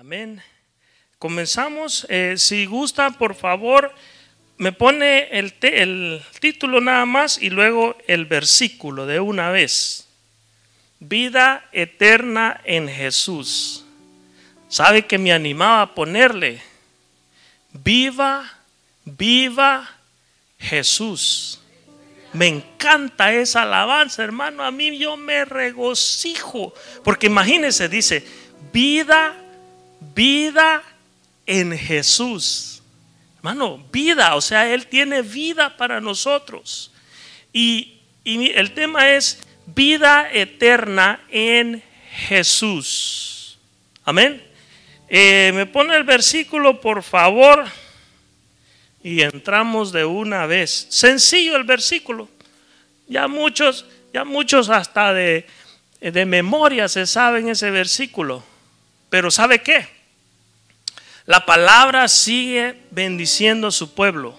Amén. Comenzamos. Eh, si gusta, por favor, me pone el, título nada más y luego el versículo de una vez. Vida eterna en Jesús. ¿Sabe que me animaba a ponerle? Viva, viva Jesús. Me encanta esa alabanza, hermano. A mí yo me regocijo. Porque imagínese, dice, vida vida en Jesús. Hermano, vida, o sea, Él tiene vida para nosotros. Y, el tema es vida eterna en Jesús. Amén. Eh, me pone el versículo, por favor, y entramos de una vez. Sencillo el versículo. Ya muchos, ya muchos hasta de, de memoria se saben ese versículo. Pero ¿sabe qué? La palabra sigue bendiciendo a su pueblo.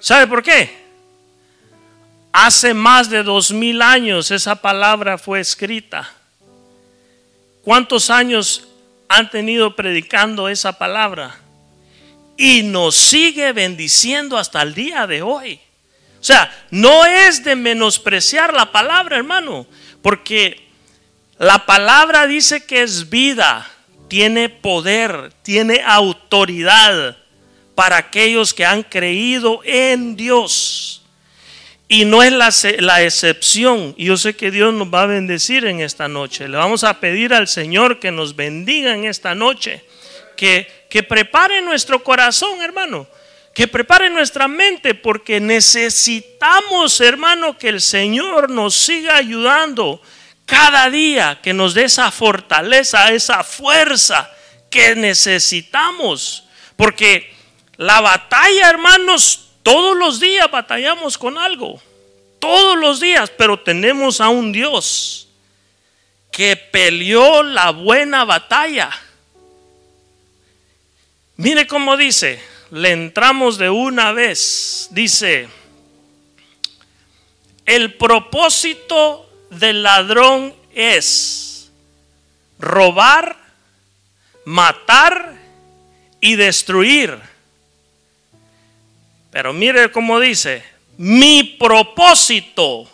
¿Sabe por qué? Hace más de dos mil años esa palabra fue escrita. ¿Cuántos años han tenido predicando esa palabra? Y nos sigue bendiciendo hasta el día de hoy. O sea, no es de menospreciar la palabra, hermano, porque la palabra dice que es vida, tiene poder, tiene autoridad para aquellos que han creído en Dios. Y no es la, excepción. Y yo sé que Dios nos va a bendecir en esta noche. Le vamos a pedir al Señor que nos bendiga en esta noche. Que, que prepare nuestro corazón, hermano. Que prepare nuestra mente porque necesitamos, hermano, que el Señor nos siga ayudando cada día que nos dé esa fortaleza, esa fuerza que necesitamos. Porque la batalla, hermanos, todos los días batallamos con algo. Todos los días, pero tenemos a un Dios que peleó la buena batalla. Mire cómo dice, le entramos de una vez. Dice, el propósito del ladrón es robar, matar y destruir. Pero mire cómo dice, mi propósito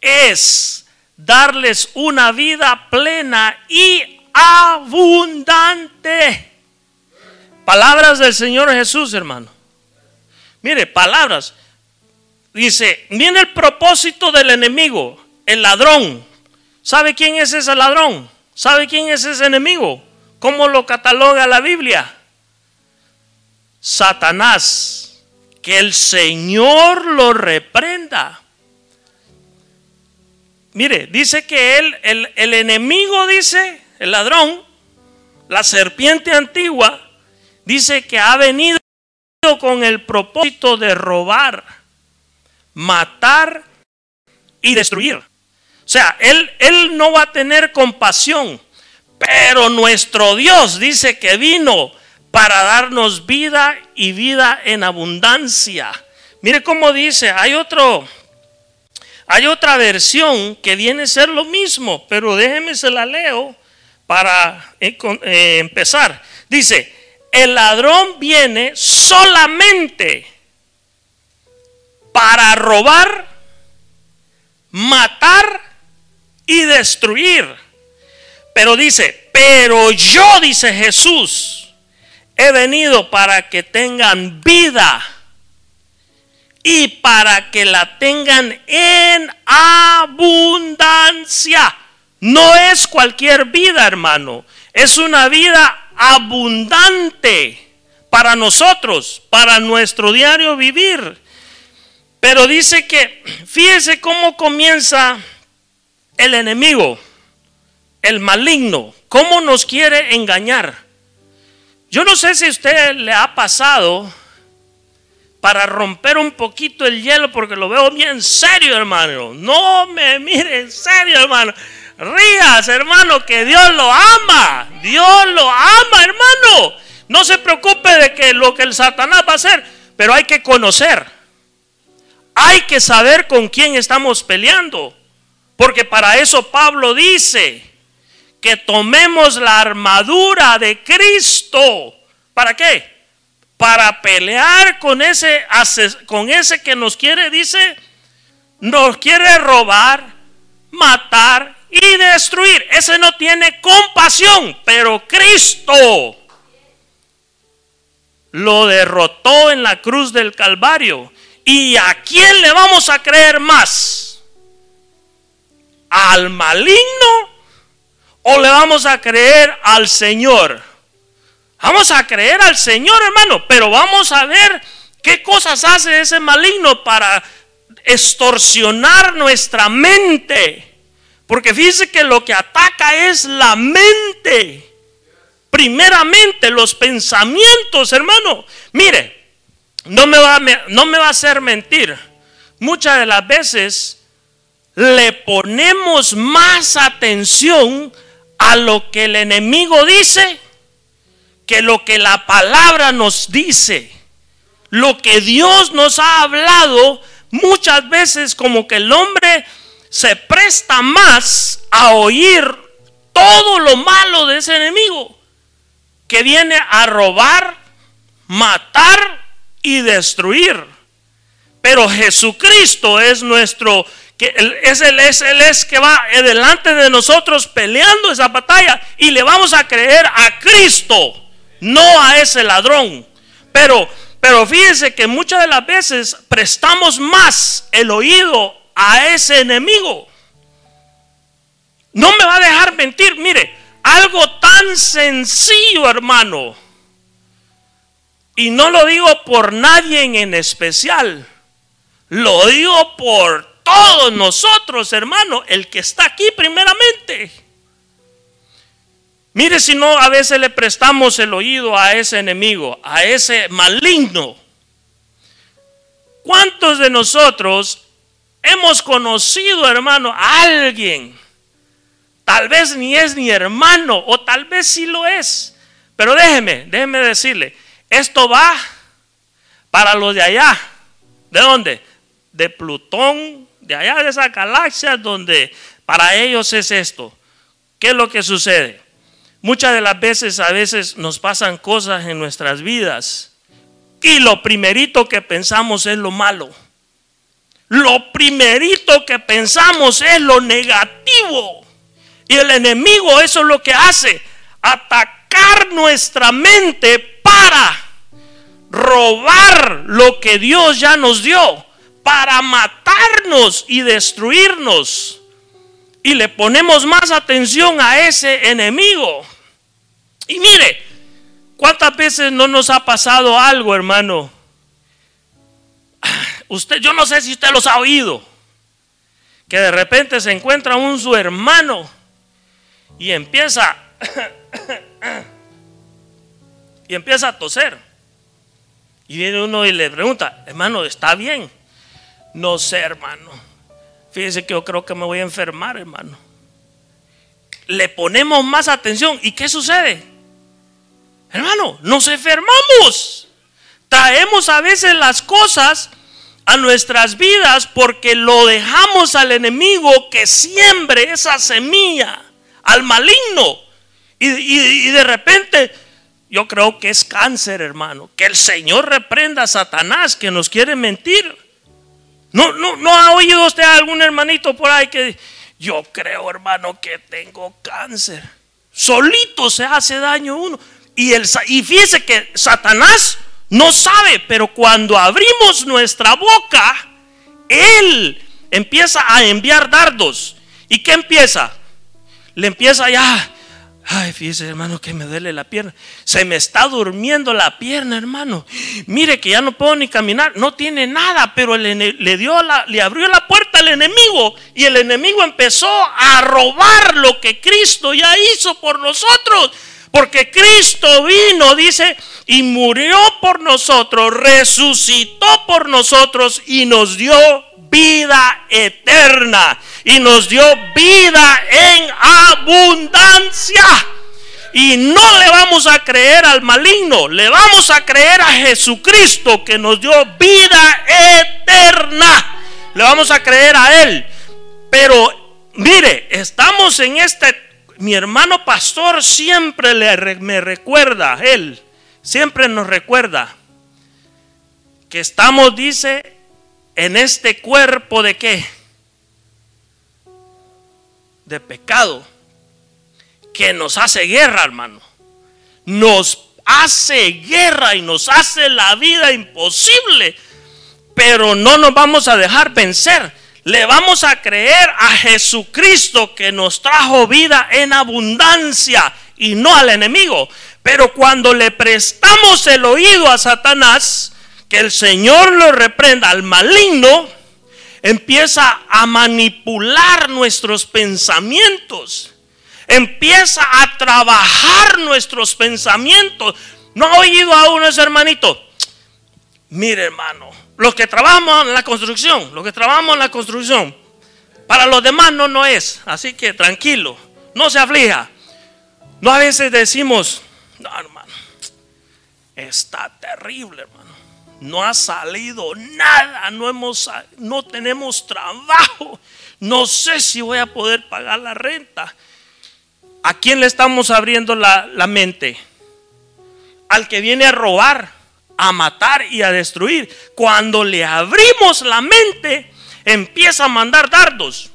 es darles una vida plena y abundante. Palabras del Señor Jesús, hermano. Mire, palabras. Dice, viene el propósito del enemigo el ladrón. ¿Sabe quién es ese ladrón? ¿Sabe quién es ese enemigo? ¿Cómo lo cataloga la Biblia? Satanás. Que el Señor lo reprenda. Mire, dice que él, el, el enemigo, dice, el ladrón, la serpiente antigua, dice que ha venido con el propósito de robar, matar y destruir. Sea, él, él no va a tener compasión, pero nuestro Dios dice que vino para darnos vida y vida en abundancia. Mire cómo dice, hay otro, hay otra versión que viene a ser lo mismo, pero déjeme se la leo para eh, eh, empezar. Dice, el ladrón viene solamente para robar, matar y destruir. Pero dice, pero yo, dice Jesús, he venido para que tengan vida y para que la tengan en abundancia. No es cualquier vida, hermano. Es una vida abundante para nosotros, para nuestro diario vivir. Pero dice que, fíjese cómo comienza el enemigo, el maligno, cómo nos quiere engañar. Yo no sé si a usted le ha pasado para romper un poquito el hielo porque lo veo bien serio, hermano. No me mire en serio, hermano. Rías, hermano, que Dios lo ama. Dios lo ama, hermano. No se preocupe de que lo que el Satanás va a hacer, pero hay que conocer. Hay que saber con quién estamos peleando. Porque para eso Pablo dice que tomemos la armadura de Cristo. ¿Para qué? Para pelear con ese, con ese que nos quiere, dice, nos quiere robar, matar y destruir. Ese no tiene compasión, pero Cristo lo derrotó en la cruz del Calvario. ¿Y a quién le vamos a creer más? ¿Al maligno o le vamos a creer al Señor? Vamos a creer al Señor, hermano, pero vamos a ver qué cosas hace ese maligno para extorsionar nuestra mente. Porque fíjese que lo que ataca es la mente. Primeramente los pensamientos, hermano. Mire, no me va, no me va a hacer mentir. Muchas de las veces le ponemos más atención a lo que el enemigo dice que lo que la palabra nos dice. Lo que Dios nos ha hablado muchas veces como que el hombre se presta más a oír todo lo malo de ese enemigo que viene a robar, matar y destruir. Pero Jesucristo es nuestro, que es el, es es que va delante de nosotros peleando esa batalla y le vamos a creer a Cristo, no a ese ladrón. Pero, pero fíjense que muchas de las veces prestamos más el oído a ese enemigo. No me va a dejar mentir, mire, algo tan sencillo, hermano. Y no lo digo por nadie en especial. Lo digo por todos nosotros, hermano, el que está aquí primeramente. Mire si no a veces le prestamos el oído a ese enemigo, a ese maligno. ¿Cuántos de nosotros hemos conocido, hermano, a alguien Tal vez ni es ni hermano, o tal vez sí lo es. Pero déjeme, déjeme decirle, esto va para los de allá. ¿De dónde? De Plutón, allá de esa galaxia donde para ellos es esto. ¿Qué es lo que sucede? Muchas de las veces, a veces nos pasan cosas en nuestras vidas y lo primerito que pensamos es lo malo. Lo primerito que pensamos es lo negativo. Y el enemigo eso es lo que hace, atacar nuestra mente para robar lo que Dios ya nos dio, para matarnos y destruirnos. Y le ponemos más atención a ese enemigo. Y mire, ¿cuántas veces no nos ha pasado algo, hermano? Usted, yo no sé si usted los ha oído, que de repente se encuentra un su hermano y empieza y empieza a toser. Y viene uno y le pregunta, hermano, ¿está bien? No sé, hermano. Fíjese que yo creo que me voy a enfermar, hermano. Le ponemos más atención. ¿Y qué sucede? Hermano, nos enfermamos. Traemos a veces las cosas a nuestras vidas porque lo dejamos al enemigo que siembre esa semilla al maligno. Y, de repente, yo creo que es cáncer, hermano. Que el Señor reprenda a Satanás que nos quiere mentir. No, no, no ha oído usted a algún hermanito por ahí que yo creo, hermano, que tengo cáncer. Solito se hace daño uno. Y, el, y fíjese que Satanás no sabe, pero cuando abrimos nuestra boca, él empieza a enviar dardos. ¿Y qué empieza? le empieza ya. Ay, fíjese, hermano, que me duele la pierna. Se me está durmiendo la pierna, hermano. Mire que ya no puedo ni caminar. No tiene nada, pero le, le, dio la, le abrió la puerta al enemigo. Y el enemigo empezó a robar lo que Cristo ya hizo por nosotros. Porque Cristo vino, dice, y murió por nosotros, resucitó por nosotros y nos dio vida eterna y nos dio vida en abundancia. Y no le vamos a creer al maligno, le vamos a creer a Jesucristo que nos dio vida eterna. Le vamos a creer a Él. Pero mire, estamos en este, mi hermano pastor siempre le, me recuerda, él siempre nos recuerda que estamos, dice, en este cuerpo de qué? De pecado, que nos hace guerra, hermano. Nos hace guerra y nos hace la vida imposible, pero no nos vamos a dejar vencer. Le vamos a creer a Jesucristo que nos trajo vida en abundancia y no al enemigo. Pero cuando le prestamos el oído a Satanás, que el Señor lo reprenda al maligno, empieza a manipular nuestros pensamientos. Empieza a trabajar nuestros pensamientos. ¿No ha oído a uno ese hermanito? Mire, hermano, los que trabajamos en la construcción, los que trabajamos en la construcción, para los demás no, no es. Así que tranquilo, no se aflija. No a veces decimos, no, hermano, está terrible, hermano. No ha salido nada, no, hemos, no tenemos trabajo. No sé si voy a poder pagar la renta. ¿A quién le estamos abriendo la, la mente? Al que viene a robar a matar y a destruir. Cuando le abrimos la mente, empieza a mandar dardos.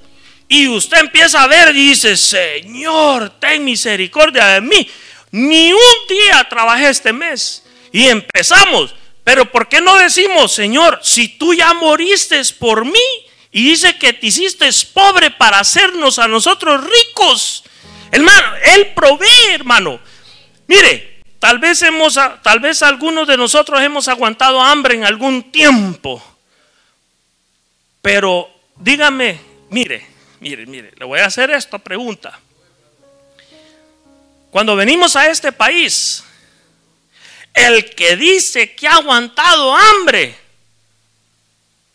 Y usted empieza a ver y dice, Señor, ten misericordia de mí. Ni un día trabajé este mes. Y empezamos. Pero ¿por qué no decimos, Señor, si tú ya moriste por mí y dice que te hiciste pobre para hacernos a nosotros ricos? Hermano, Él provee, hermano. Mire, Tal vez, hemos, tal vez algunos de nosotros hemos aguantado hambre en algún tiempo. Pero dígame, mire, mire, mire, le voy a hacer esta pregunta. Cuando venimos a este país, el que dice que ha aguantado hambre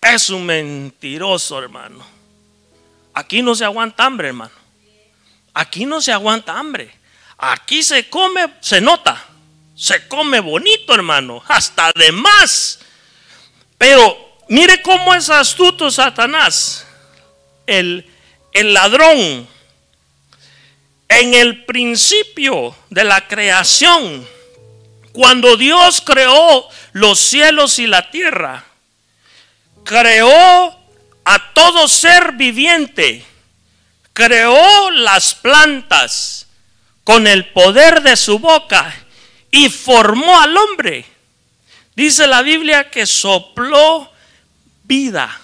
es un mentiroso, hermano. Aquí no se aguanta hambre, hermano. Aquí no se aguanta hambre. Aquí se come, se nota se come bonito, hermano, hasta de más. Pero mire cómo es astuto Satanás, el, el ladrón. En el principio de la creación, cuando Dios creó los cielos y la tierra, creó a todo ser viviente, creó las plantas con el poder de su boca y formó al hombre. Dice la Biblia que sopló vida.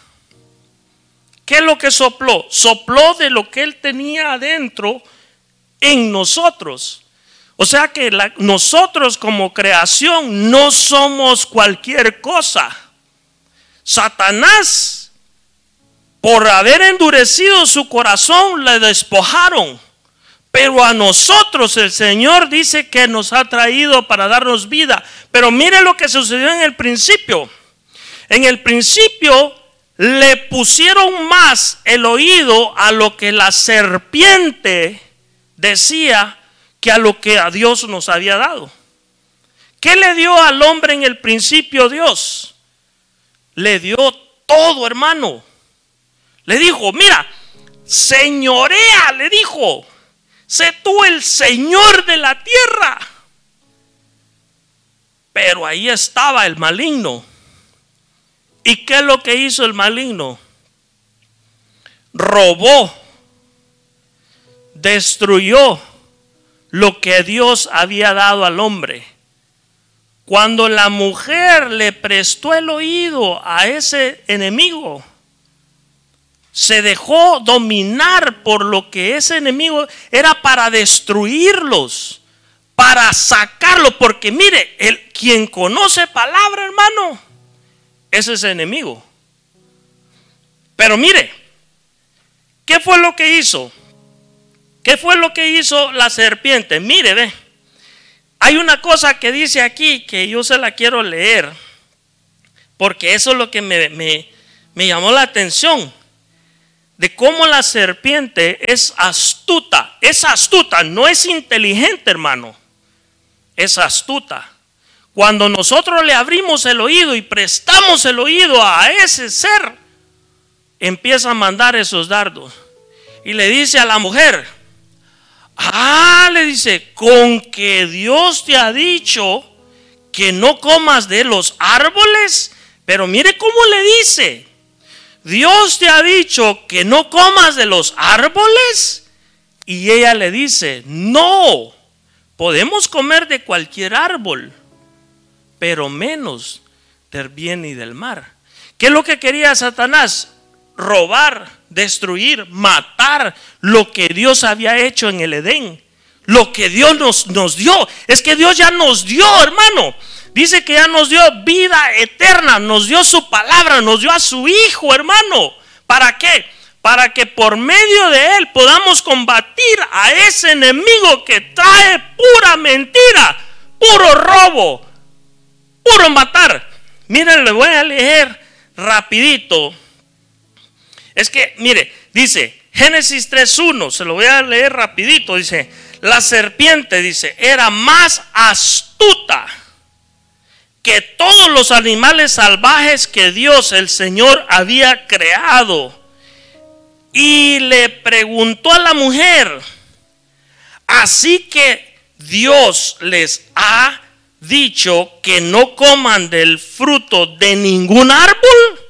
¿Qué es lo que sopló? Sopló de lo que él tenía adentro en nosotros. O sea que nosotros como creación no somos cualquier cosa. Satanás, por haber endurecido su corazón, le despojaron. Pero a nosotros el Señor dice que nos ha traído para darnos vida. Pero mire lo que sucedió en el principio. En el principio le pusieron más el oído a lo que la serpiente decía que a lo que a Dios nos había dado. ¿Qué le dio al hombre en el principio Dios? Le dio todo, hermano. Le dijo, mira, señorea, le dijo sé tú el Señor de la tierra. Pero ahí estaba el maligno. ¿Y qué es lo que hizo el maligno? Robó, destruyó lo que Dios había dado al hombre. Cuando la mujer le prestó el oído a ese enemigo, se dejó dominar por lo que ese enemigo era para destruirlos, para sacarlo, porque mire, el quien conoce palabra, hermano, ese es enemigo. Pero mire, ¿qué fue lo que hizo? ¿Qué fue lo que hizo la serpiente? Mire, ve. Hay una cosa que dice aquí que yo se la quiero leer, porque eso es lo que me, me, me llamó la atención de cómo la serpiente es astuta. Es astuta, no es inteligente, hermano. Es astuta. Cuando nosotros le abrimos el oído y prestamos el oído a ese ser, empieza a mandar esos dardos. Y le dice a la mujer, Ah, le dice, con que Dios te ha dicho que no comas de los árboles. Pero mire cómo le dice, Dios te ha dicho que no comas de los árboles. Y ella le dice, no, podemos comer de cualquier árbol, pero menos del bien y del mar. ¿Qué es lo que quería Satanás? Robar, destruir, matar lo que Dios había hecho en el Edén. Lo que Dios nos, nos dio. Es que Dios ya nos dio, hermano. Dice que ya nos dio vida eterna, nos dio su palabra, nos dio a su Hijo, hermano. ¿Para qué? Para que por medio de Él podamos combatir a ese enemigo que trae pura mentira, puro robo, puro matar. Miren, le voy a leer rapidito. Es que, mire, dice Génesis 3.1, se lo voy a leer rapidito, dice, la serpiente, dice, era más astuta que todos los animales salvajes que Dios el Señor había creado. Y le preguntó a la mujer, así que Dios les ha dicho que no coman del fruto de ningún árbol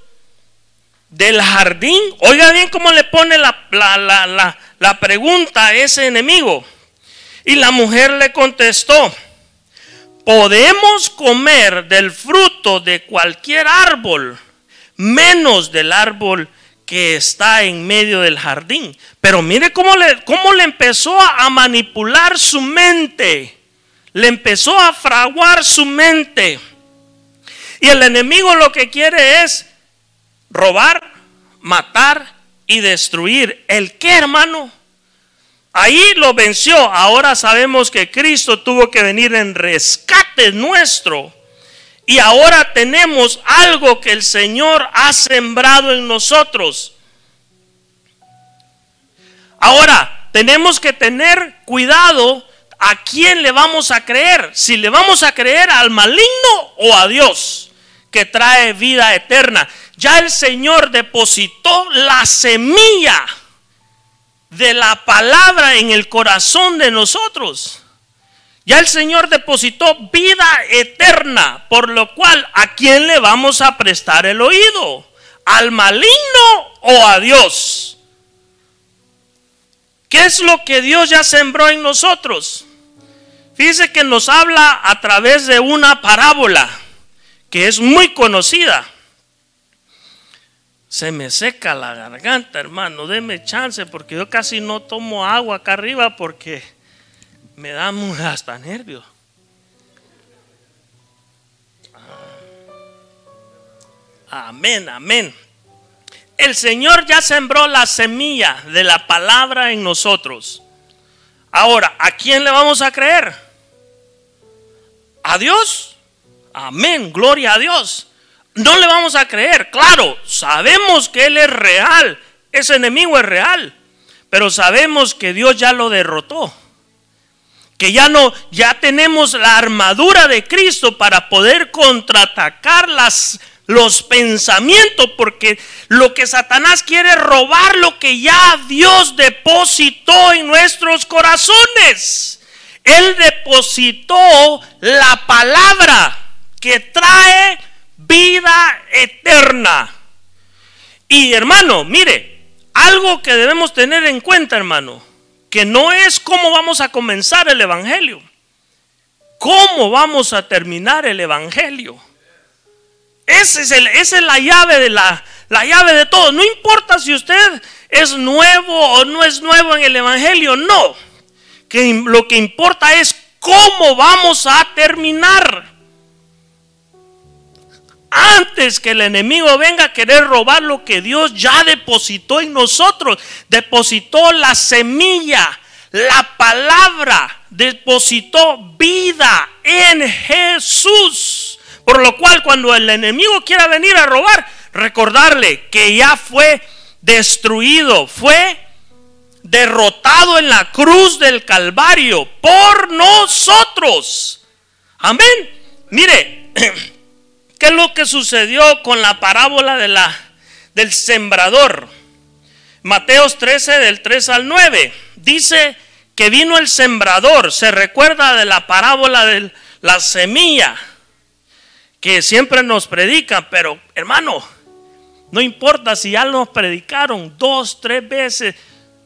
del jardín. Oiga bien cómo le pone la, la, la pregunta a ese enemigo. Y la mujer le contestó, podemos comer del fruto de cualquier árbol, menos del árbol que está en medio del jardín. Pero mire cómo le, cómo le empezó a manipular su mente. Le empezó a fraguar su mente. Y el enemigo lo que quiere es robar, matar y destruir. ¿El qué, hermano? Ahí lo venció. Ahora sabemos que Cristo tuvo que venir en rescate nuestro. Y ahora tenemos algo que el Señor ha sembrado en nosotros. Ahora, tenemos que tener cuidado a quién le vamos a creer. Si le vamos a creer al maligno o a Dios, que trae vida eterna. Ya el Señor depositó la semilla de la palabra en el corazón de nosotros. Ya el Señor depositó vida eterna, por lo cual ¿a quién le vamos a prestar el oído? ¿Al maligno o a Dios? ¿Qué es lo que Dios ya sembró en nosotros? Fíjese que nos habla a través de una parábola que es muy conocida se me seca la garganta, hermano. Deme chance porque yo casi no tomo agua acá arriba porque me da hasta nervios. Ah. Amén, amén. El Señor ya sembró la semilla de la palabra en nosotros. Ahora, ¿a quién le vamos a creer? ¿A Dios? Amén, gloria a Dios no le vamos a creer. Claro, sabemos que Él es real, ese enemigo es real, pero sabemos que Dios ya lo derrotó. Que ya no, ya tenemos la armadura de Cristo para poder contraatacar las, los pensamientos, porque lo que Satanás quiere es robar lo que ya Dios depositó en nuestros corazones. Él depositó la palabra que trae vida eterna. Y hermano, mire, algo que debemos tener en cuenta, hermano, que no es cómo vamos a comenzar el Evangelio, cómo vamos a terminar el Evangelio. Ese es el, esa es la llave de la, la llave de todo. No importa si usted es nuevo o no es nuevo en el Evangelio, no. Que lo que importa es cómo vamos a terminar antes que el enemigo venga a querer robar lo que Dios ya depositó en nosotros. Depositó la semilla, la palabra, depositó vida en Jesús. Por lo cual cuando el enemigo quiera venir a robar, recordarle que ya fue destruido, fue derrotado en la cruz del Calvario por nosotros. Amén. Mire, ¿Qué es lo que sucedió con la parábola de la, del sembrador? Mateos 13 del 3 al 9 dice que vino el sembrador. Se recuerda de la parábola de la semilla que siempre nos predican, pero hermano, no importa si ya nos predicaron dos, tres veces,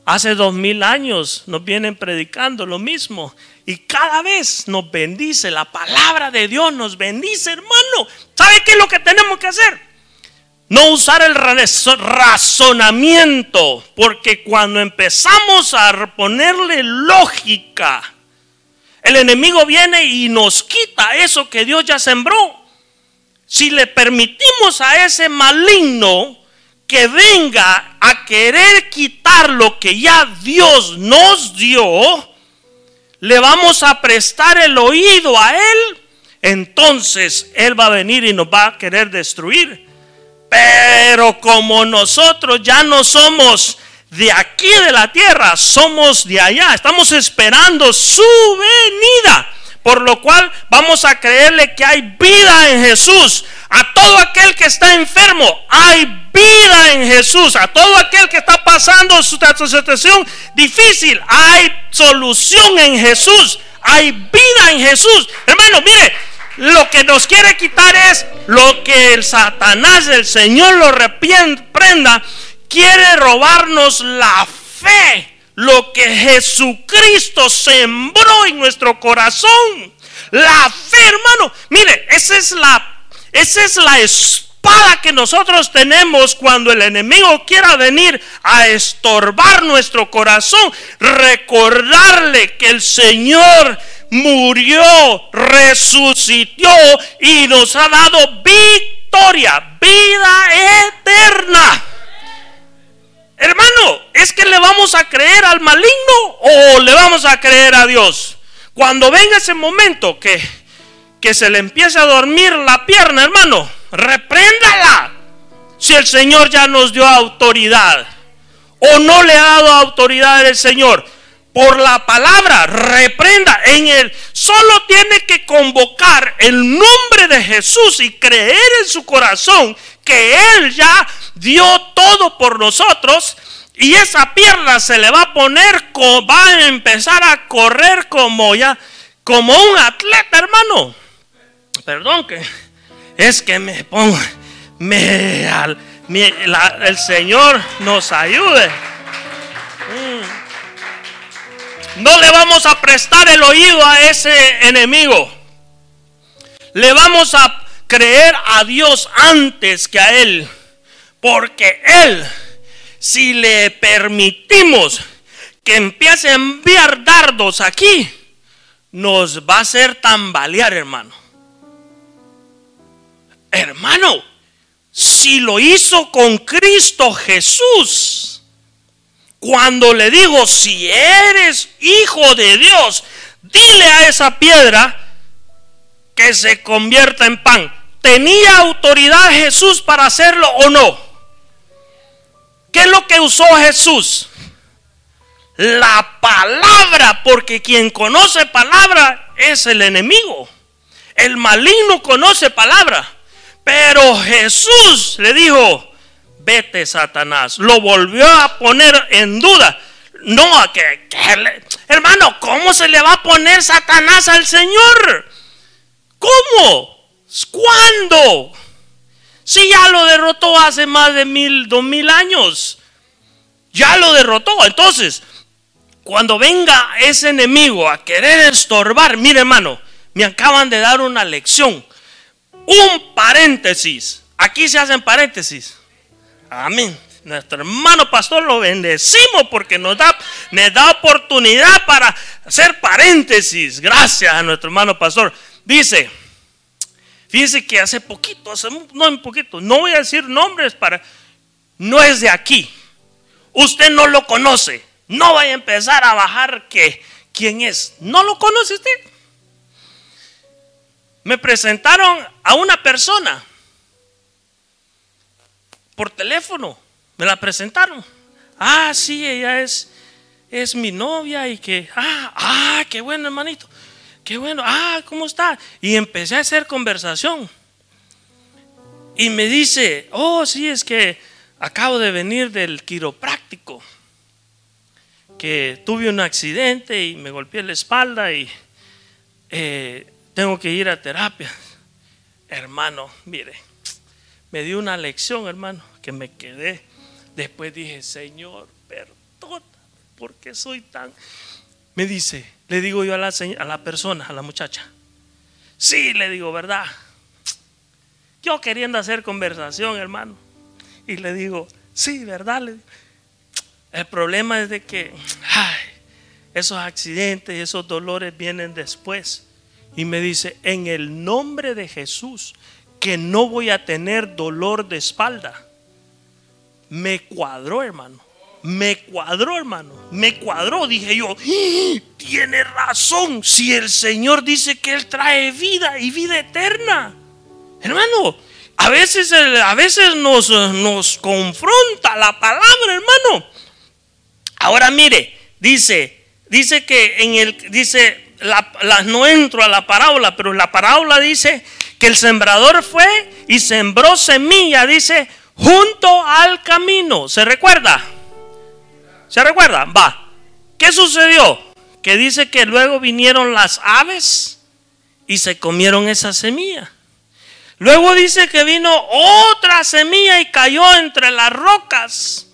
hace dos mil años nos vienen predicando lo mismo. Y cada vez nos bendice, la palabra de Dios nos bendice, hermano. ¿Sabe qué es lo que tenemos que hacer? No usar el razonamiento, porque cuando empezamos a ponerle lógica, el enemigo viene y nos quita eso que Dios ya sembró si le permitimos a ese maligno que venga a querer quitar lo que ya Dios nos dio, le vamos a prestar el oído a Él, entonces Él va a venir y nos va a querer destruir. Pero como nosotros ya no somos de aquí de la tierra, somos de allá, estamos esperando su venida. Por lo cual vamos a creerle que hay vida en Jesús. A todo aquel que está enfermo, hay vida en Jesús. A todo aquel que está pasando su situación difícil, hay solución en Jesús. Hay vida en Jesús. Hermano, mire, lo que nos quiere quitar es lo que el Satanás, el Señor lo reprenda, quiere robarnos la fe lo que Jesucristo sembró en nuestro corazón. La fe, hermano. Mire, esa es la, esa es la espada que nosotros tenemos cuando el enemigo quiera venir a estorbar nuestro corazón. Recordarle que el Señor murió, resucitó y nos ha dado victoria, vida eterna. Hermano, ¿es que le vamos a creer al maligno o le vamos a creer a Dios? Cuando venga ese momento que, que se le empiece a dormir la pierna, hermano, repréndala. Si el Señor ya nos dio autoridad o no le ha dado autoridad el Señor, por la palabra, reprenda en él. Solo tiene que convocar el nombre de Jesús y creer en su corazón que Él ya dio todo por nosotros y esa pierna se le va a poner, va a empezar a correr como ya, como un atleta, hermano. Perdón que es que me pongo, me, el Señor nos ayude. Mm. No le vamos a prestar el oído a ese enemigo. Le vamos a creer a Dios antes que a Él. Porque Él, si le permitimos que empiece a enviar dardos aquí, nos va a hacer tambalear, hermano. Hermano, si lo hizo con Cristo Jesús, cuando le digo, si eres hijo de Dios, dile a esa piedra que se convierta en pan. ¿Tenía autoridad Jesús para hacerlo o no? ¿Qué es lo que usó Jesús? La palabra, porque quien conoce palabra es el enemigo. El maligno conoce palabra. Pero Jesús le dijo, vete Satanás. Lo volvió a poner en duda. No, a que, hermano, ¿cómo se le va a poner Satanás al Señor? ¿Cómo? ¿Cuándo? Si ya lo derrotó hace más de mil, dos mil años. Ya lo derrotó. Entonces, cuando venga ese enemigo a querer estorbar, mire hermano, me acaban de dar una lección. Un paréntesis. Aquí se hacen paréntesis. Amén. Nuestro hermano pastor lo bendecimos porque nos da, nos da oportunidad para hacer paréntesis. Gracias a nuestro hermano pastor. Dice, Fíjense que hace poquito, hace, no en poquito, no voy a decir nombres para, no es de aquí. Usted no lo conoce. No vaya a empezar a bajar que quién es. ¿No lo conoce usted? Me presentaron a una persona por teléfono. Me la presentaron. Ah, sí, ella es, es mi novia y que, ah, ah, qué bueno, hermanito qué bueno, ah, ¿cómo está? Y empecé a hacer conversación. Y me dice, oh, sí, es que acabo de venir del quiropráctico. que tuve un accidente y me golpeé la espalda y eh, tengo que ir a terapia. Hermano, mire, me dio una lección, hermano, que me quedé. Después dije, Señor, perdóname, porque soy tan... Me dice, le digo yo a la, a la persona, a la muchacha, sí, le digo, ¿verdad? Yo queriendo hacer conversación, hermano. Y le digo, sí, ¿verdad? El problema es de que esos accidentes, esos dolores vienen después. Y me dice, en el nombre de Jesús, que no voy a tener dolor de espalda. Me cuadró, hermano. Me cuadró, hermano. Me cuadró. Dije yo, tiene razón. Si el Señor dice que Él trae vida y vida eterna. Hermano, a veces, a veces nos, nos confronta la palabra, hermano. Ahora mire, dice, dice que en el, dice, la, no entro a la parábola, pero la parábola dice que el sembrador fue y sembró semilla, dice, junto al camino. ¿Se recuerda? ¿Se recuerda? Va. ¿Qué sucedió? Que dice que luego vinieron las aves y se comieron esa semilla. Luego dice que vino otra semilla y cayó entre las rocas.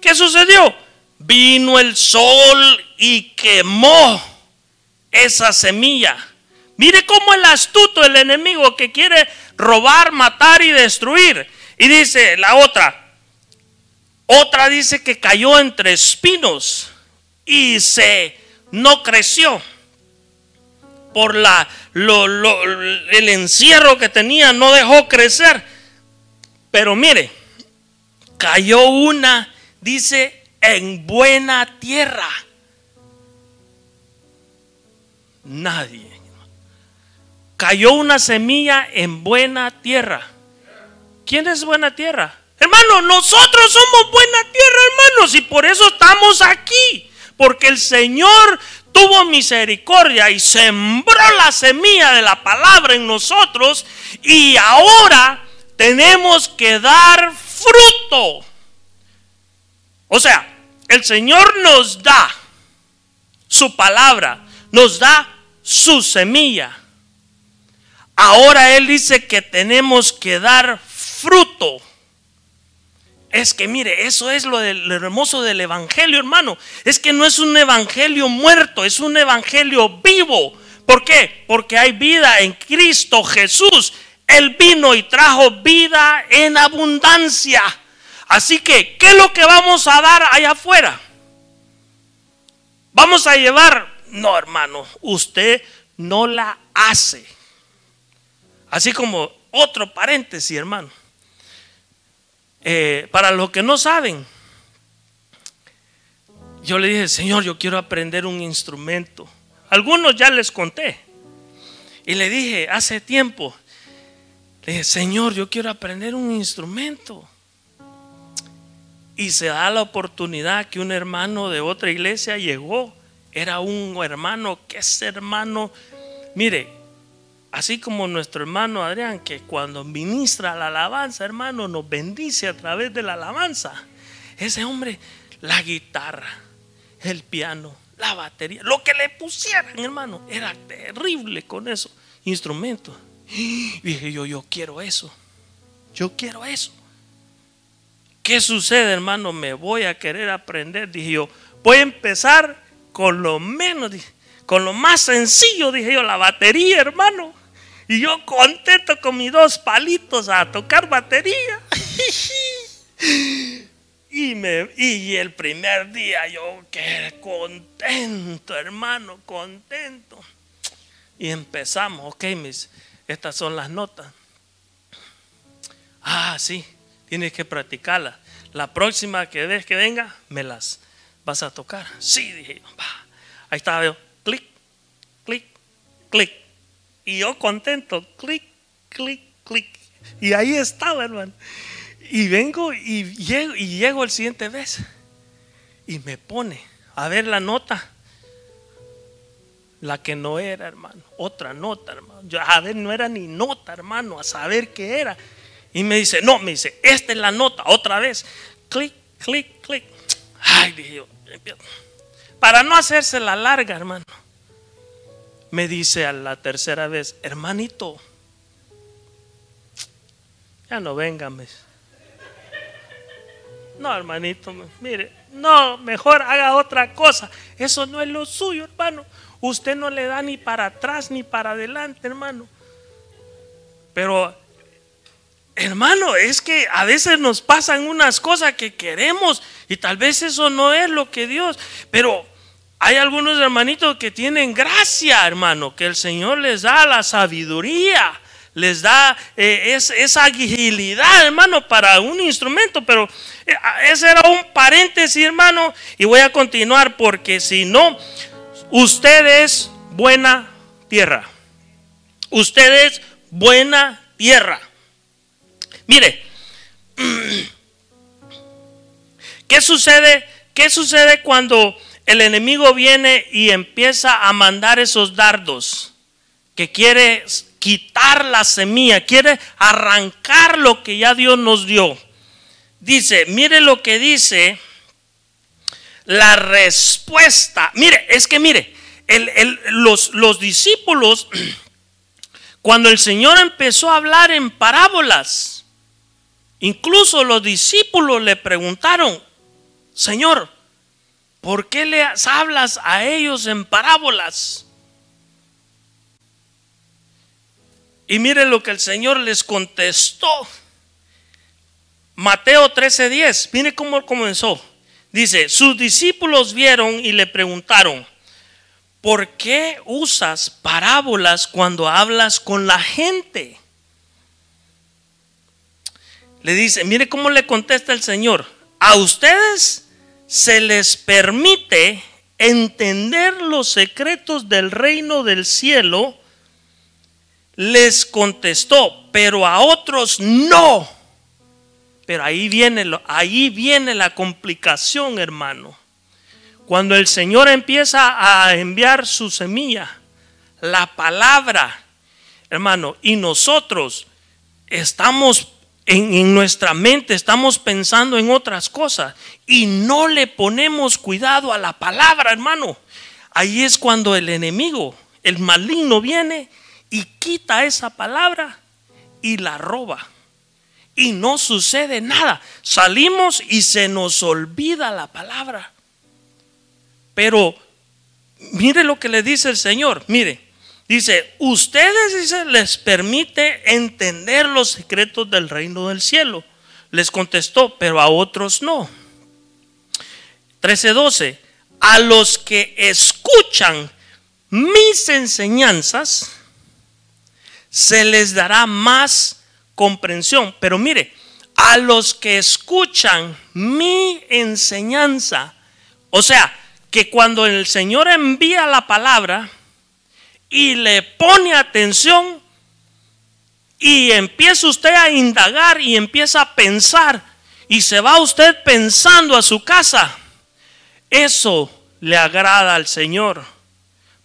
¿Qué sucedió? Vino el sol y quemó esa semilla. Mire cómo el astuto, el enemigo que quiere robar, matar y destruir. Y dice la otra, otra dice que cayó entre espinos y se no creció por la, el encierro que tenía, no dejó crecer. Pero mire, cayó una, dice en buena tierra? Nadie. Cayó una semilla en buena tierra. ¿Quién es buena tierra? Hermano, nosotros somos buena tierra, hermanos, y por eso estamos aquí. Porque el Señor tuvo misericordia y sembró la semilla de la palabra en nosotros y ahora tenemos que dar fruto. O sea, el Señor nos da su palabra, nos da su semilla. Ahora Él dice que tenemos que dar fruto. Es que mire, eso es lo, hermoso del Evangelio, hermano. Es que no es un Evangelio muerto, es un Evangelio vivo. ¿Por qué? Porque hay vida en Cristo Jesús. Él vino y trajo vida en abundancia. Así que, ¿qué es lo que vamos a dar allá afuera? Vamos a llevar, no hermano, usted no la hace. Así como otro paréntesis, hermano. Eh, para los que no saben, yo le dije, Señor, yo quiero aprender un instrumento. Algunos ya les conté. Y le dije, hace tiempo, le dije, Señor, yo quiero aprender un instrumento y se da la oportunidad que un hermano de otra iglesia llegó. Era un hermano que es hermano, mire, así como nuestro hermano Adrián, que cuando ministra la alabanza, hermano, nos bendice a través de la alabanza. Ese hombre, la guitarra, el piano, la batería, lo que le pusieran, hermano, era terrible con eso instrumentos. dije yo, yo quiero eso. Yo quiero eso. ¿Qué sucede, hermano? Me voy a querer aprender. Dije yo, voy a empezar con lo menos, con lo más sencillo, dije yo, la batería, hermano. Y yo contento con mis dos palitos a tocar batería. y, me, y el primer día yo qué contento, hermano, contento. Y empezamos, ok, mis, estas son las notas. Ah, sí tienes que practicarla La próxima que ves que venga, me las vas a tocar. Sí, dije Ahí estaba yo, clic, clic, clic. Y yo contento, clic, clic, clic. Y ahí estaba, hermano. Y vengo y llego, y llego el siguiente vez. Y me pone a ver la nota. La que no era, hermano. Otra nota, hermano. Yo, a ver, no era ni nota, hermano. A saber qué era. Y me dice, no, me dice, esta es la nota, otra vez. Clic, clic, clic. Ay, dije yo, para no hacerse la larga, hermano, me dice a la tercera vez, hermanito, ya no vengan. No, hermanito, mire, no, mejor haga otra cosa. Eso no es lo suyo, hermano. Usted no le da ni para atrás ni para adelante, hermano. Pero, hermano, es que a veces nos pasan unas cosas que queremos y tal vez eso no es lo que Dios, pero hay algunos hermanitos que tienen gracia, hermano, que el Señor les da la sabiduría les da eh, esa agilidad, hermano, para un instrumento. Pero eh, ese era un paréntesis, hermano, y voy a continuar porque si no, usted es buena tierra. Usted es buena tierra. Mire, ¿qué sucede? ¿Qué sucede cuando el enemigo viene y empieza a mandar esos dardos que quiere quitar la semilla, quiere arrancar lo que ya Dios nos dio. Dice, mire lo que dice la respuesta. Mire, es que mire, los, los discípulos, cuando el Señor empezó a hablar en parábolas, incluso los discípulos le preguntaron, Señor, ¿por qué le hablas a ellos en parábolas? Y mire lo que el Señor les contestó. Mateo 13:10, mire cómo comenzó. Dice, sus discípulos vieron y le preguntaron, ¿por qué usas parábolas cuando hablas con la gente? Le dice, mire cómo le contesta el Señor, a ustedes se les permite entender los secretos del reino del cielo les contestó, pero a otros no. Pero ahí viene, ahí viene la complicación, hermano. Cuando el Señor empieza a enviar su semilla, la palabra, hermano, y nosotros estamos en, nuestra mente, estamos pensando en otras cosas y no le ponemos cuidado a la palabra, hermano. Ahí es cuando el enemigo, el maligno viene y quita esa palabra y la roba. Y no sucede nada. Salimos y se nos olvida la palabra. Pero mire lo que le dice el Señor. Mire, dice, ustedes dice, les permite entender los secretos del reino del cielo. Les contestó, pero a otros no. 13:12. A los que escuchan mis enseñanzas, se les dará más comprensión. Pero mire, a los que escuchan mi enseñanza, o sea, que cuando el Señor envía la palabra y le pone atención y empieza usted a indagar y empieza a pensar y se va usted pensando a su casa, eso le agrada al Señor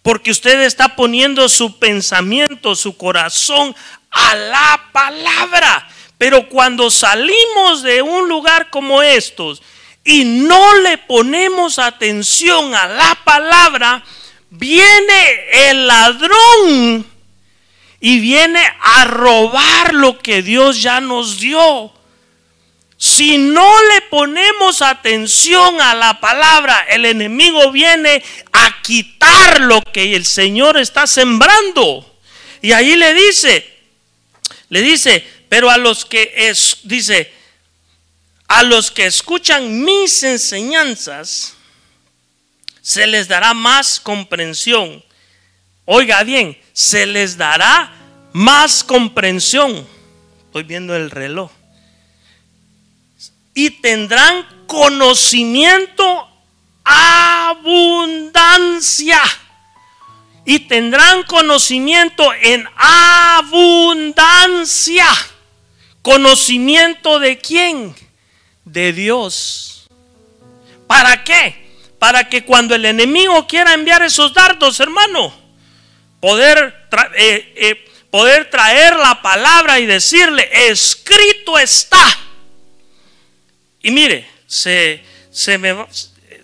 porque usted está poniendo su pensamiento, su corazón a la palabra. Pero cuando salimos de un lugar como estos y no le ponemos atención a la palabra, viene el ladrón y viene a robar lo que Dios ya nos dio. Si no le ponemos atención a la palabra, el enemigo viene a quitar lo que el Señor está sembrando. Y ahí le dice, le dice, pero a los que es, dice, a los que escuchan mis enseñanzas, se les dará más comprensión. Oiga bien, se les dará más comprensión. Estoy viendo el reloj y tendrán conocimiento abundancia. Y tendrán conocimiento en abundancia. ¿Conocimiento de quién? De Dios. ¿Para qué? Para que cuando el enemigo quiera enviar esos dardos, hermano, poder, eh, eh, poder traer la palabra y decirle, escrito está y mire, se, se me,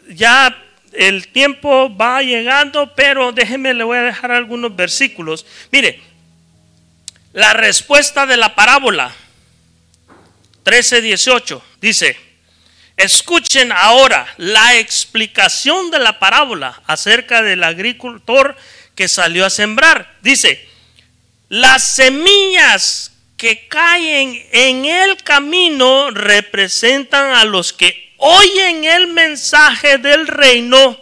ya el tiempo va llegando, pero déjeme, le voy a dejar algunos versículos. Mire, la respuesta de la parábola 13:18 dice, escuchen ahora la explicación de la parábola acerca del agricultor que salió a sembrar. Dice, las semillas que caen en el camino representan a los que oyen el mensaje del reino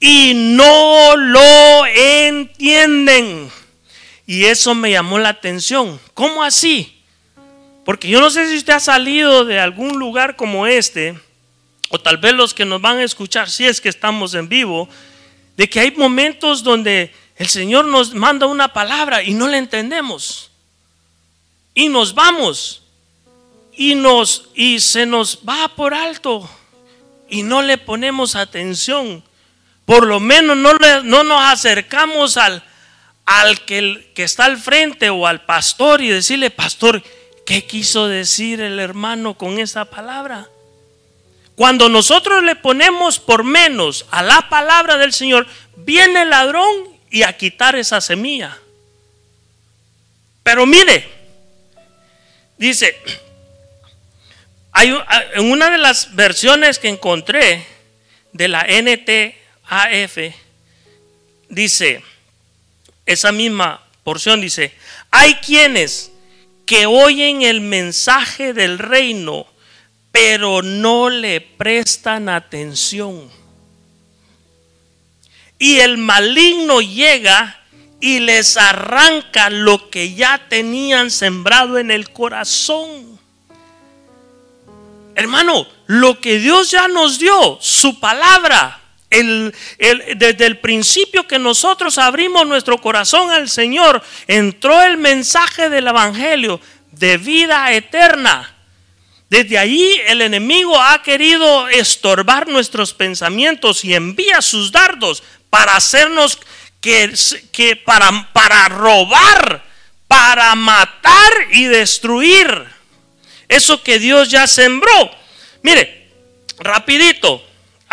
y no lo entienden. Y eso me llamó la atención. ¿Cómo así? Porque yo no sé si usted ha salido de algún lugar como este, o tal vez los que nos van a escuchar, si es que estamos en vivo, de que hay momentos donde el Señor nos manda una palabra y no la entendemos. Y nos vamos. Y nos y se nos va por alto y no le ponemos atención. Por lo menos no, no nos acercamos al, al que, que está al frente o al pastor y decirle, pastor, ¿qué quiso decir el hermano con esa palabra? Cuando nosotros le ponemos por menos a la palabra del Señor, viene el ladrón y a quitar esa semilla. Pero mire, dice, hay, en una de las versiones que encontré de la NTAF, dice, esa misma porción dice, hay quienes que oyen el mensaje del reino, pero no le prestan atención. Y el maligno llega y les arranca lo que ya tenían sembrado en el corazón. Hermano, lo que Dios ya nos dio, su palabra, desde el principio que nosotros abrimos nuestro corazón al Señor, entró el mensaje del Evangelio de vida eterna. Desde allí el enemigo ha querido estorbar nuestros pensamientos y envía sus dardos para hacernos que, que para, para robar, para matar y destruir eso que Dios ya sembró. Mire, rapidito,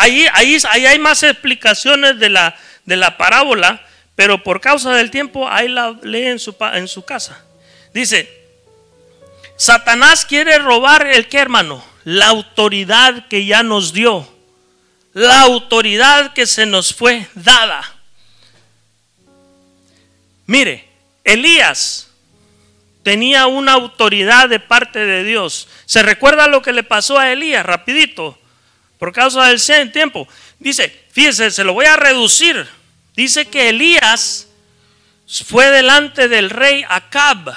Ahí, hay más explicaciones de la, de la parábola, pero por causa del tiempo, ahí la lee en su, en su casa. Dice, Satanás quiere robar el que hermano, la autoridad que ya nos dio, la autoridad que se nos fue dada. Mire, Elías tenía una autoridad de parte de Dios. ¿Se recuerda lo que le pasó a Elías? Rapidito por causa del tiempo. Dice, fíjese, se lo voy a reducir. Dice que Elías fue delante del rey Acab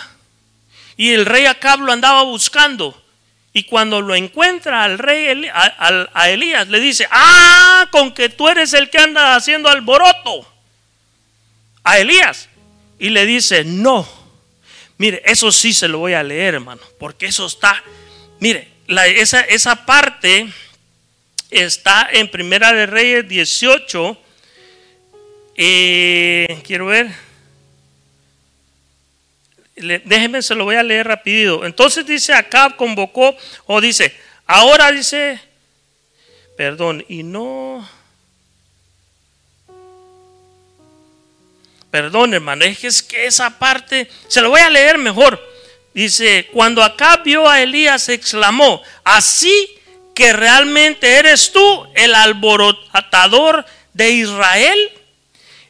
y el rey Acab lo andaba buscando. Y cuando lo encuentra al rey a, Elías, le dice, ah, con que tú eres el que anda haciendo alboroto. A Elías. Y le dice, no. Mire, eso sí se lo voy a leer, hermano, porque eso está, mire, esa, esa parte está en Primera de Reyes 18. Eh, quiero ver. Déjenme, se lo voy a leer rapidito. Entonces dice, acá convocó, o dice, ahora dice, perdón, y no... Perdón, hermano, es que, es que esa parte, se lo voy a leer mejor. Dice, cuando acá vio a Elías, exclamó, así que realmente eres tú el alborotador de Israel?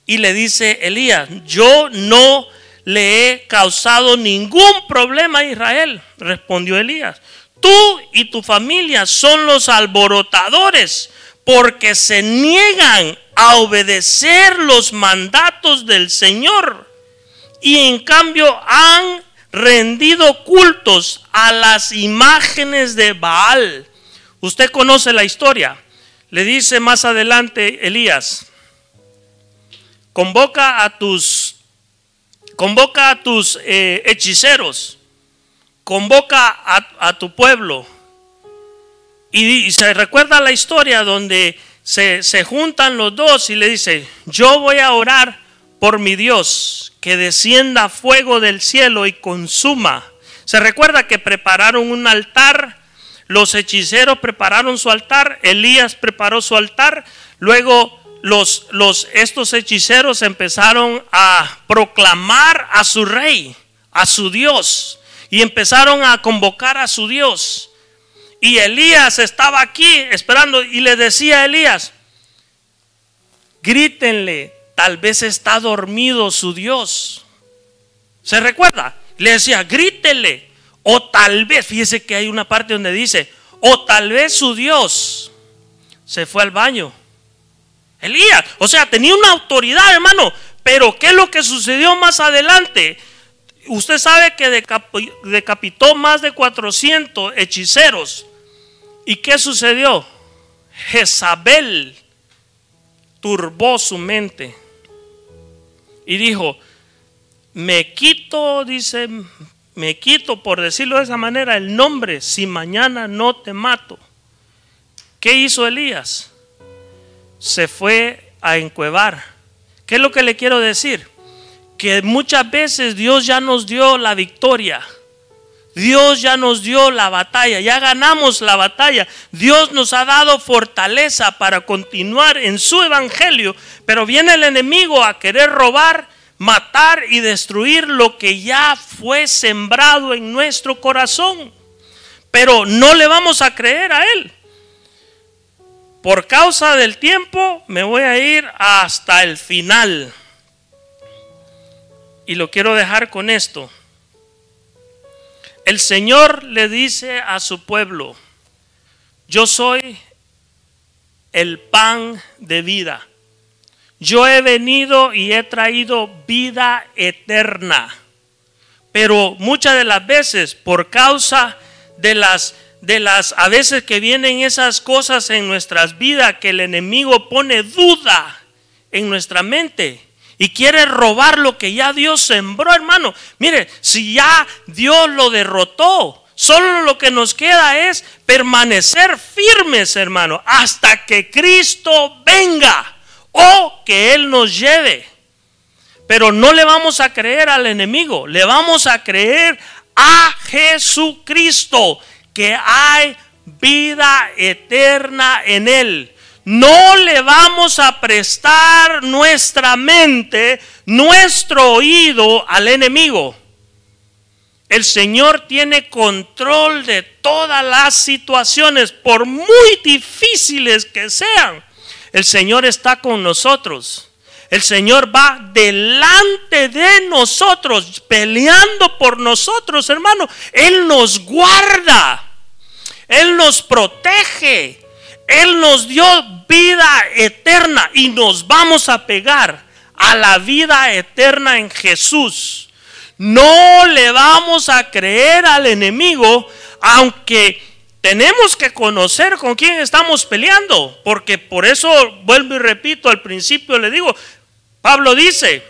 Y le dice Elías, yo no le he causado ningún problema a Israel, respondió Elías. Tú y tu familia son los alborotadores porque se niegan a obedecer los mandatos del Señor y en cambio han rendido cultos a las imágenes de Baal Usted conoce la historia. Le dice más adelante Elías, convoca a tus, convoca a tus eh, hechiceros, convoca a, tu pueblo. Y, se recuerda la historia donde se, se juntan los dos y le dice, yo voy a orar por mi Dios, que descienda fuego del cielo y consuma. Se recuerda que prepararon un altar los hechiceros prepararon su altar, Elías preparó su altar, luego los, los, estos hechiceros empezaron a proclamar a su rey, a su Dios, y empezaron a convocar a su Dios. Y Elías estaba aquí esperando y le decía a Elías, grítenle, tal vez está dormido su Dios. ¿Se recuerda? Le decía, grítele. O tal vez, fíjese que hay una parte donde dice, o tal vez su Dios se fue al baño. Elías, o sea, tenía una autoridad, hermano. Pero ¿qué es lo que sucedió más adelante? Usted sabe que decapitó más de 400 hechiceros. ¿Y qué sucedió? Jezabel turbó su mente y dijo, me quito, dice, me quito, por decirlo de esa manera, el nombre, si mañana no te mato. ¿Qué hizo Elías? Se fue a encuevar. ¿Qué es lo que le quiero decir? Que muchas veces Dios ya nos dio la victoria Dios ya nos dio la batalla, ya ganamos la batalla. Dios nos ha dado fortaleza para continuar en su evangelio, pero viene el enemigo a querer robar, matar y destruir lo que ya fue sembrado en nuestro corazón. Pero no le vamos a creer a él. Por causa del tiempo me voy a ir hasta el final. Y lo quiero dejar con esto. El Señor le dice a su pueblo, yo soy el pan de vida. Yo he venido y he traído vida eterna. Pero muchas de las veces, por causa de las de las a veces que vienen esas cosas en nuestras vidas que el enemigo pone duda en nuestra mente, y quiere robar lo que ya Dios sembró, hermano. Mire, si ya Dios lo derrotó, solo lo que nos queda es permanecer firmes, hermano, hasta que Cristo venga o que Él nos lleve. Pero no le vamos a creer al enemigo, le vamos a creer a Jesucristo, que hay vida eterna en Él. No le vamos a prestar nuestra mente, nuestro oído al enemigo. El Señor tiene control de todas las situaciones, por muy difíciles que sean. El Señor está con nosotros. El Señor va delante de nosotros, peleando por nosotros, hermano. Él nos guarda. Él nos protege. Él nos dio vida eterna y nos vamos a pegar a la vida eterna en Jesús. No le vamos a creer al enemigo, aunque tenemos que conocer con quién estamos peleando, porque por eso vuelvo y repito, al principio le digo, Pablo dice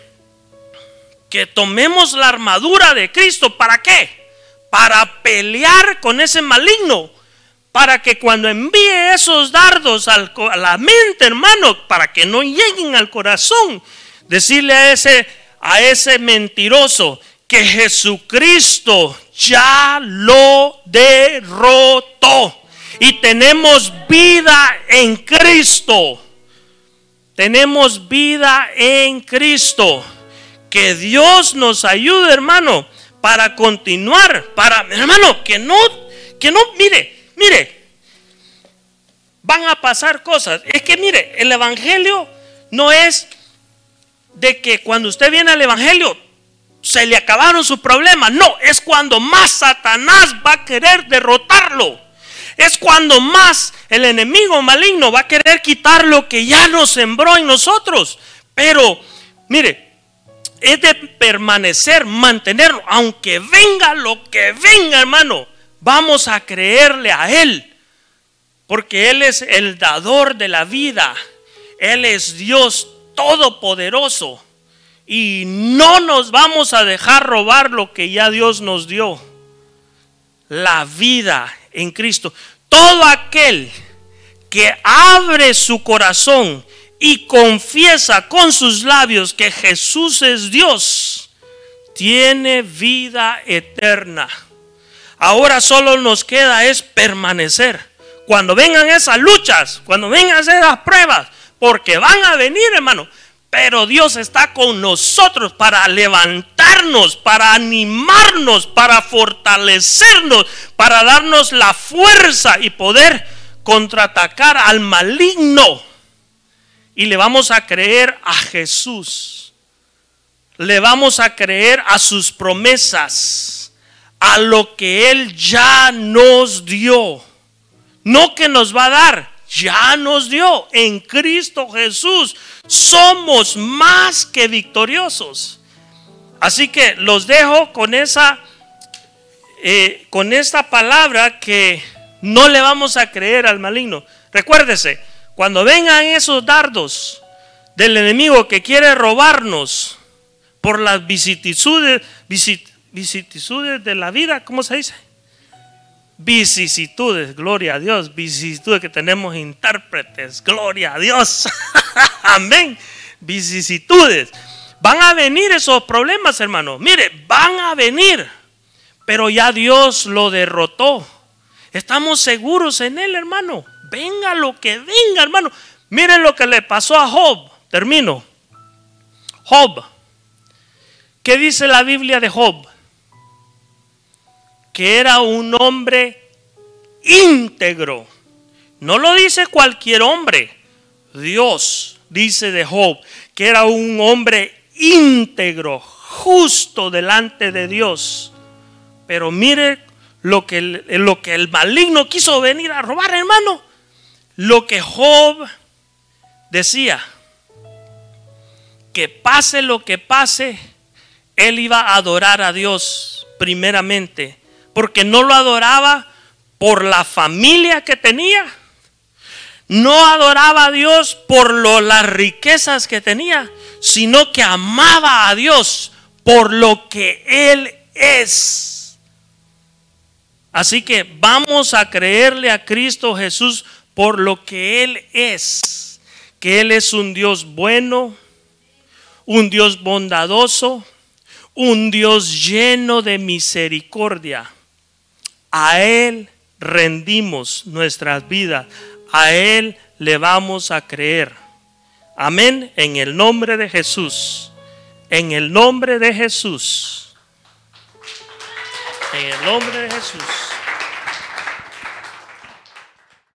que tomemos la armadura de Cristo, ¿para qué? Para pelear con ese maligno para que cuando envíe esos dardos a la mente, hermano, para que no lleguen al corazón, decirle a ese, a ese mentiroso que Jesucristo ya lo derrotó y tenemos vida en Cristo. Tenemos vida en Cristo. Que Dios nos ayude, hermano, para continuar, para, hermano, que no, que no, mire, Mire, van a pasar cosas. Es que mire, el Evangelio no es de que cuando usted viene al Evangelio se le acabaron sus problemas. No, es cuando más Satanás va a querer derrotarlo. Es cuando más el enemigo maligno va a querer quitar lo que ya nos sembró en nosotros. Pero, mire, es de permanecer, mantenerlo, aunque venga lo que venga, hermano. Vamos a creerle a Él, porque Él es el dador de la vida. Él es Dios todopoderoso. Y no nos vamos a dejar robar lo que ya Dios nos dio. La vida en Cristo. Todo aquel que abre su corazón y confiesa con sus labios que Jesús es Dios, tiene vida eterna. Ahora solo nos queda es permanecer. Cuando vengan esas luchas, cuando vengan esas pruebas, porque van a venir, hermano. Pero Dios está con nosotros para levantarnos, para animarnos, para fortalecernos, para darnos la fuerza y poder contraatacar al maligno. Y le vamos a creer a Jesús. Le vamos a creer a sus promesas, a lo que Él ya nos dio. No que nos va a dar, ya nos dio en Cristo Jesús. Somos más que victoriosos. Así que los dejo con esa, eh, con esta palabra que no le vamos a creer al maligno. Recuérdese, cuando vengan esos dardos del enemigo que quiere robarnos por las vicisitudes, vicisitudes de la vida, ¿cómo se dice? Vicisitudes, gloria a Dios, vicisitudes que tenemos intérpretes, gloria a Dios, amén, vicisitudes. Van a venir esos problemas, hermano. Mire, van a venir, pero ya Dios lo derrotó. Estamos seguros en Él, hermano. Venga lo que venga, hermano. Miren lo que le pasó a Job. Termino. Job. ¿Qué dice la Biblia de Job? Que era un hombre íntegro. No lo dice cualquier hombre. Dios dice de Job que era un hombre íntegro, justo delante de Dios. Pero mire lo que, lo que el maligno quiso venir a robar, hermano. Lo que Job decía, que pase lo que pase, él iba a adorar a Dios primeramente porque no lo adoraba por la familia que tenía. No adoraba a Dios por las riquezas que tenía, sino que amaba a Dios por lo que Él es. Así que vamos a creerle a Cristo Jesús por lo que Él es. Que Él es un Dios bueno, un Dios bondadoso, un Dios lleno de misericordia a Él rendimos nuestras vidas. A Él le vamos a creer. Amén. En el nombre de Jesús. En el nombre de Jesús. En el nombre de Jesús.